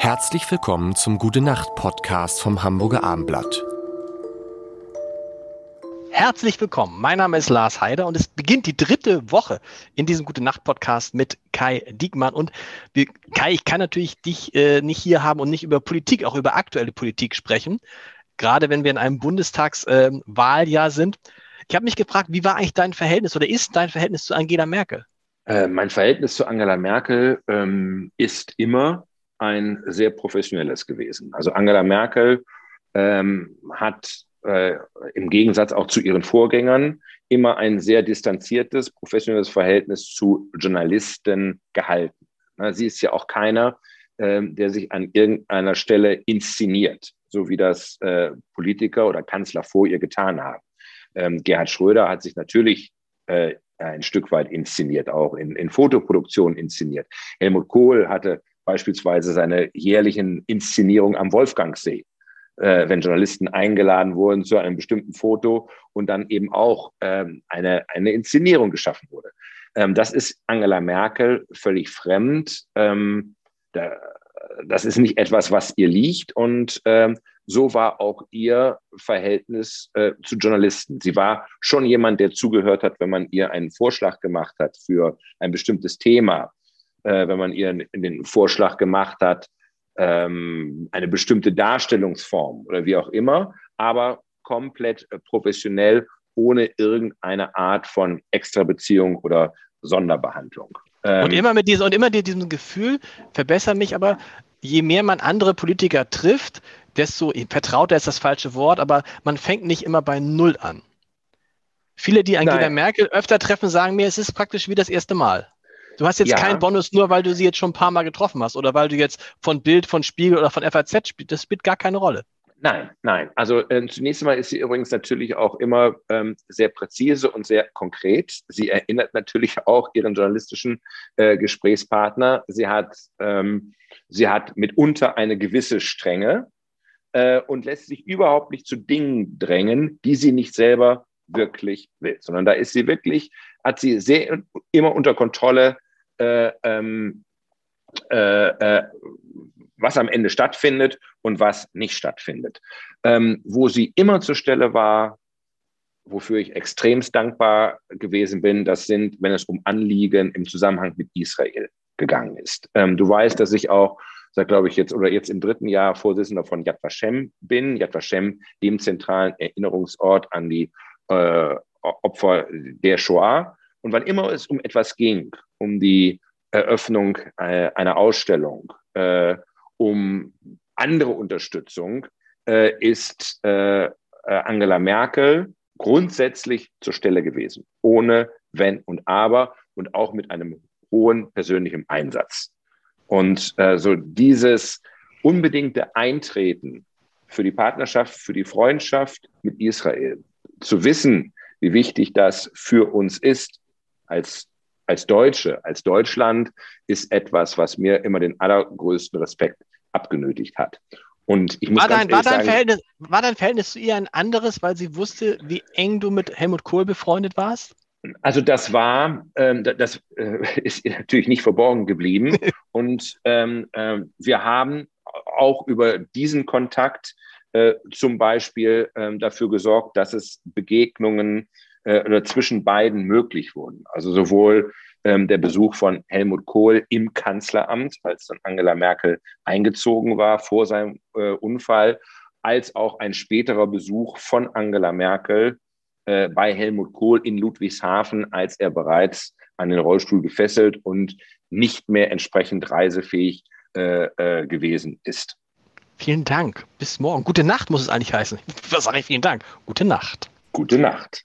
Herzlich willkommen zum Gute Nacht Podcast vom Hamburger Armblatt. Herzlich willkommen. Mein Name ist Lars Heider und es beginnt die dritte Woche in diesem Gute Nacht Podcast mit Kai Diekmann. Und wir, Kai, ich kann natürlich dich äh, nicht hier haben und nicht über Politik, auch über aktuelle Politik sprechen. Gerade wenn wir in einem Bundestagswahljahr äh, sind. Ich habe mich gefragt, wie war eigentlich dein Verhältnis oder ist dein Verhältnis zu Angela Merkel? Äh, mein Verhältnis zu Angela Merkel ähm, ist immer ein sehr professionelles gewesen. Also Angela Merkel ähm, hat äh, im Gegensatz auch zu ihren Vorgängern immer ein sehr distanziertes, professionelles Verhältnis zu Journalisten gehalten. Na, sie ist ja auch keiner, ähm, der sich an irgendeiner Stelle inszeniert, so wie das äh, Politiker oder Kanzler vor ihr getan haben. Ähm, Gerhard Schröder hat sich natürlich äh, ein Stück weit inszeniert, auch in, in Fotoproduktion inszeniert. Helmut Kohl hatte beispielsweise seine jährlichen Inszenierungen am Wolfgangsee, äh, wenn Journalisten eingeladen wurden zu einem bestimmten Foto und dann eben auch ähm, eine, eine Inszenierung geschaffen wurde. Ähm, das ist Angela Merkel völlig fremd. Ähm, da, das ist nicht etwas, was ihr liegt und ähm, so war auch ihr Verhältnis äh, zu Journalisten. Sie war schon jemand, der zugehört hat, wenn man ihr einen Vorschlag gemacht hat für ein bestimmtes Thema, äh, wenn man ihr den Vorschlag gemacht hat, ähm, eine bestimmte Darstellungsform oder wie auch immer, aber komplett äh, professionell, ohne irgendeine Art von Extrabeziehung oder Sonderbehandlung. Ähm, und immer mit diesem, und immer diesem Gefühl, verbessere mich, aber je mehr man andere Politiker trifft, desto vertrauter ist das falsche Wort, aber man fängt nicht immer bei Null an. Viele, die Angela Nein. Merkel öfter treffen, sagen mir, es ist praktisch wie das erste Mal. Du hast jetzt ja. keinen Bonus nur, weil du sie jetzt schon ein paar Mal getroffen hast oder weil du jetzt von Bild, von Spiegel oder von FAZ spielst. Das spielt gar keine Rolle. Nein, nein. Also äh, zunächst einmal ist sie übrigens natürlich auch immer ähm, sehr präzise und sehr konkret. Sie erinnert natürlich auch ihren journalistischen äh, Gesprächspartner. Sie hat, ähm, sie hat mitunter eine gewisse Strenge äh, und lässt sich überhaupt nicht zu Dingen drängen, die sie nicht selber wirklich will, sondern da ist sie wirklich, hat sie sehr immer unter Kontrolle, äh, ähm, äh, äh, was am Ende stattfindet und was nicht stattfindet. Ähm, wo sie immer zur Stelle war, wofür ich extremst dankbar gewesen bin, das sind, wenn es um Anliegen im Zusammenhang mit Israel gegangen ist. Ähm, du weißt, dass ich auch seit, glaube ich, jetzt oder jetzt im dritten Jahr Vorsitzender von Yad Vashem bin. Yad Vashem, dem zentralen Erinnerungsort an die äh, Opfer der Shoah. Und wann immer es um etwas ging, um die Eröffnung äh, einer Ausstellung, äh, um andere Unterstützung, äh, ist Angela Merkel grundsätzlich zur Stelle gewesen, ohne Wenn und Aber und auch mit einem hohen persönlichen Einsatz. Und äh, so dieses unbedingte Eintreten für die Partnerschaft, für die Freundschaft mit Israel, zu wissen, wie wichtig das für uns ist als, als Deutsche, als Deutschland, ist etwas, was mir immer den allergrößten Respekt abgenötigt hat. Und ich muss war, dein, war, dein sagen, Verhältnis, war dein Verhältnis zu ihr ein anderes, weil sie wusste, wie eng du mit Helmut Kohl befreundet warst? Also das war, ähm, das äh, ist natürlich nicht verborgen geblieben. Und ähm, äh, wir haben auch über diesen Kontakt äh, zum Beispiel äh, dafür gesorgt, dass es Begegnungen äh, oder zwischen beiden möglich wurden. Also sowohl ähm, der Besuch von Helmut Kohl im Kanzleramt, als dann Angela Merkel eingezogen war vor seinem äh, Unfall, als auch ein späterer Besuch von Angela Merkel äh, bei Helmut Kohl in Ludwigshafen, als er bereits an den Rollstuhl gefesselt und nicht mehr entsprechend reisefähig äh, äh, gewesen ist. Vielen Dank. Bis morgen. Gute Nacht muss es eigentlich heißen. Was sage ich? Vielen Dank. Gute Nacht. Gute Nacht.